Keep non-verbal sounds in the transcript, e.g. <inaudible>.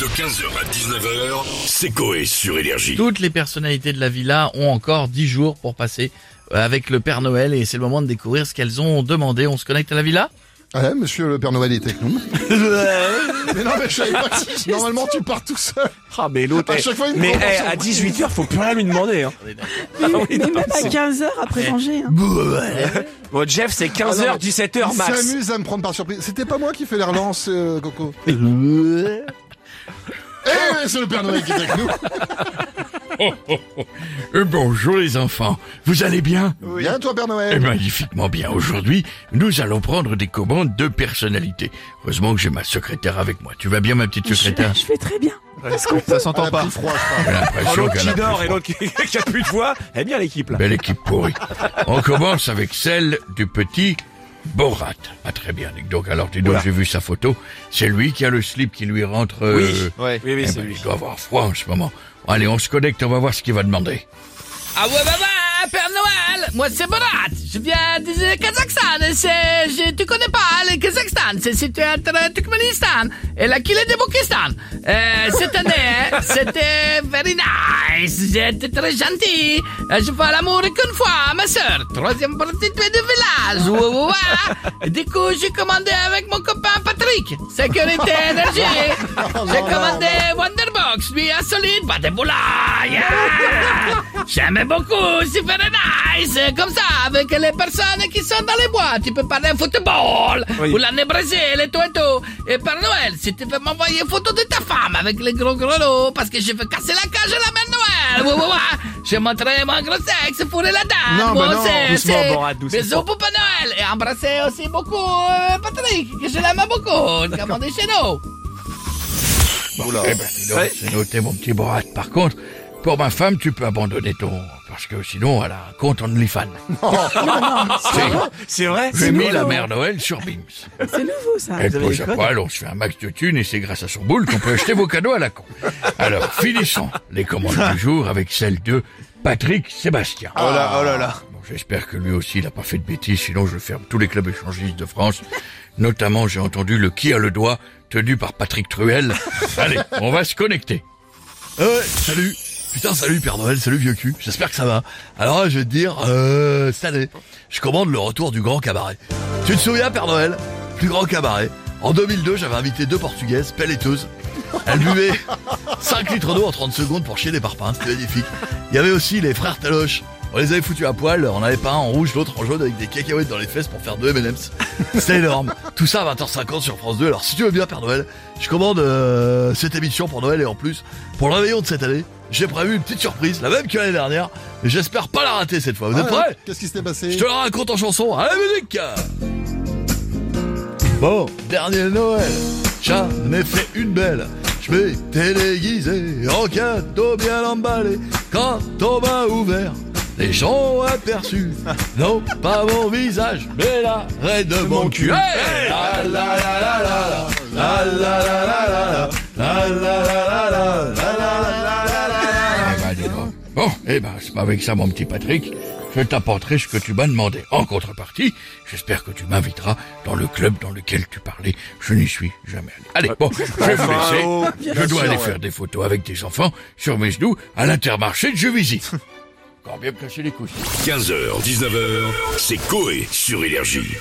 De 15h à 19h, c'est Coé sur Énergie. Toutes les personnalités de la villa ont encore 10 jours pour passer euh, avec le Père Noël et c'est le moment de découvrir ce qu'elles ont demandé. On se connecte à la villa? Ouais, monsieur le Père Noël est avec nous. <laughs> mais non, mais je savais pas que- Normalement, tu pars tout seul. Ah mais l'autre, À eh, chaque fois, il me mais eh, à 18h, faut plus rien lui demander. Hein. Ah oui, Mais non, même à c'est- 15 heures après manger. hein. Bon, Jeff, c'est Ah non, 15h, mais 17h Il max. s'amuse à me prendre par surprise. C'était pas moi qui fais les relances, euh, Coco. Eh, c'est le Père Noël qui est avec nous. <laughs> Euh, bonjour les enfants, vous allez bien? Bien, toi, Père Eh Noël. magnifiquement bien. Aujourd'hui, nous allons prendre des commandes de personnalité. Heureusement que j'ai ma secrétaire avec moi. Tu vas bien ma petite Je, secrétaire? je fais très bien. Ça s'entend pas. froid, je J'ai. Oh, l'impression l'autre qu'elle qui a plus dort et froid. l'autre qui, <laughs> qui a plus de voix. Elle est bien l'équipe là. Belle équipe pourrie. On commence avec celle du petit Borat. Ah très bien. Donc alors dis donc j'ai vu sa photo. C'est lui qui a le slip qui lui rentre. euh, Oui, oui, oui, eh c'est ben, lui. il doit avoir froid en ce moment. Allez, on se connecte, on va voir ce qu'il va demander. Ah ouais, bah, bah, moi c'est Borat, je viens du Kazakhstan, c'est, tu connais pas le Kazakhstan, c'est situé entre le Turkménistan et la Kile de Boukistan. Euh, cette année, hein, <laughs> c'était very nice, j'étais très gentil, Euh, je fais l'amour qu'une fois, ma sœur, troisième prostituée du village. Et du coup, j'ai commandé avec mon copain Patrick, sécurité énergie, j'ai commandé Wonderbox, lui à solide, pas de boulot, yeah. J'aime beaucoup, c'est very nice. Comme ça, avec les personnes qui sont dans les bois, tu peux parler football, Oui. ou l'année Brésil et tout et tout. Et Père Noël, si tu veux m'envoyer photo de ta femme avec les gros grelots, parce que je veux casser la cage à la Mère Noël. Ouais, ouais, ouais. Je montrerai mon gros sexe pour la dame. Non, Moi bah non, doucement, c'est- Borat, doucement. Bisous pour Père Noël. Et embrasser aussi beaucoup euh, Patrick, que je l'aime beaucoup. Commandez chez nous. Oula. Eh ben, c'est noté, mon petit Borat. Par contre, pour ma femme, tu peux abandonner ton... Parce que sinon, elle a un compte OnlyFans. <laughs> C'est vrai J'ai mis la mère Noël sur Bims. C'est nouveau ça. À codes poil, on se fait un max de thunes et c'est grâce à son boule qu'on peut acheter vos cadeaux à la con. Alors, finissons les commandes du jour avec celle de Patrick Sébastien. Oh là, oh là là. Bon, J'espère que lui aussi, il n'a pas fait de bêtises, sinon je ferme tous les clubs échangistes de France. Notamment, j'ai entendu le qui a le doigt, tenu par Patrick Truel. <laughs> Allez, on va se connecter. Ouais, salut. Putain, salut Père Noël, salut vieux cul. J'espère que ça va. Alors là, je vais te dire, euh, cette année, je commande le retour du Grand Cabaret. Tu te souviens, Père Noël Plus Grand Cabaret? En 2002, j'avais invité deux Portugaises, pelleteuses. Elles buvaient <laughs> 5 litres d'eau en 30 secondes pour chier des parpaings, c'était magnifique. Il y avait aussi les frères Taloche. On les avait foutus à poil, on avait pas un en rouge, l'autre en jaune avec des cacahuètes dans les fesses pour faire deux M&M's. <laughs> C'était énorme. Tout ça à 20h50 sur France 2. Alors si tu veux bien Père Noël, je commande euh, cette émission pour Noël et en plus, pour le réveillon de cette année, j'ai prévu une petite surprise, la même que l'année dernière, j'espère pas la rater cette fois. Vous êtes Ah, prêts? Qu'est-ce qui s'était passé? Je te la raconte en chanson. Allez musique Bon, dernier Noël, j'en ai fait une belle. Je m'étais déguisé en cadeau bien emballé. Quand on m'a ouvert, les gens ont aperçu, non pas mon visage, mais la reine de mon cul. Hey La la la la la la, la la la la la, la la la la la, la la la la la la. Eh ben, dis donc. Bon, eh ben, c'est pas avec ça, mon petit Patrick. Je t'apporterai ce que tu m'as demandé. En contrepartie, j'espère que tu m'inviteras dans le club dans lequel tu parlais. Je n'y suis jamais allé. Allez, bon, je vais vous laisser. oh, Je dois aller faire des photos avec des enfants sur mes genoux à l'intermarché de Juvisy. Encore bien me les couilles. 15h, 19h, c'est Coé sur Énergie.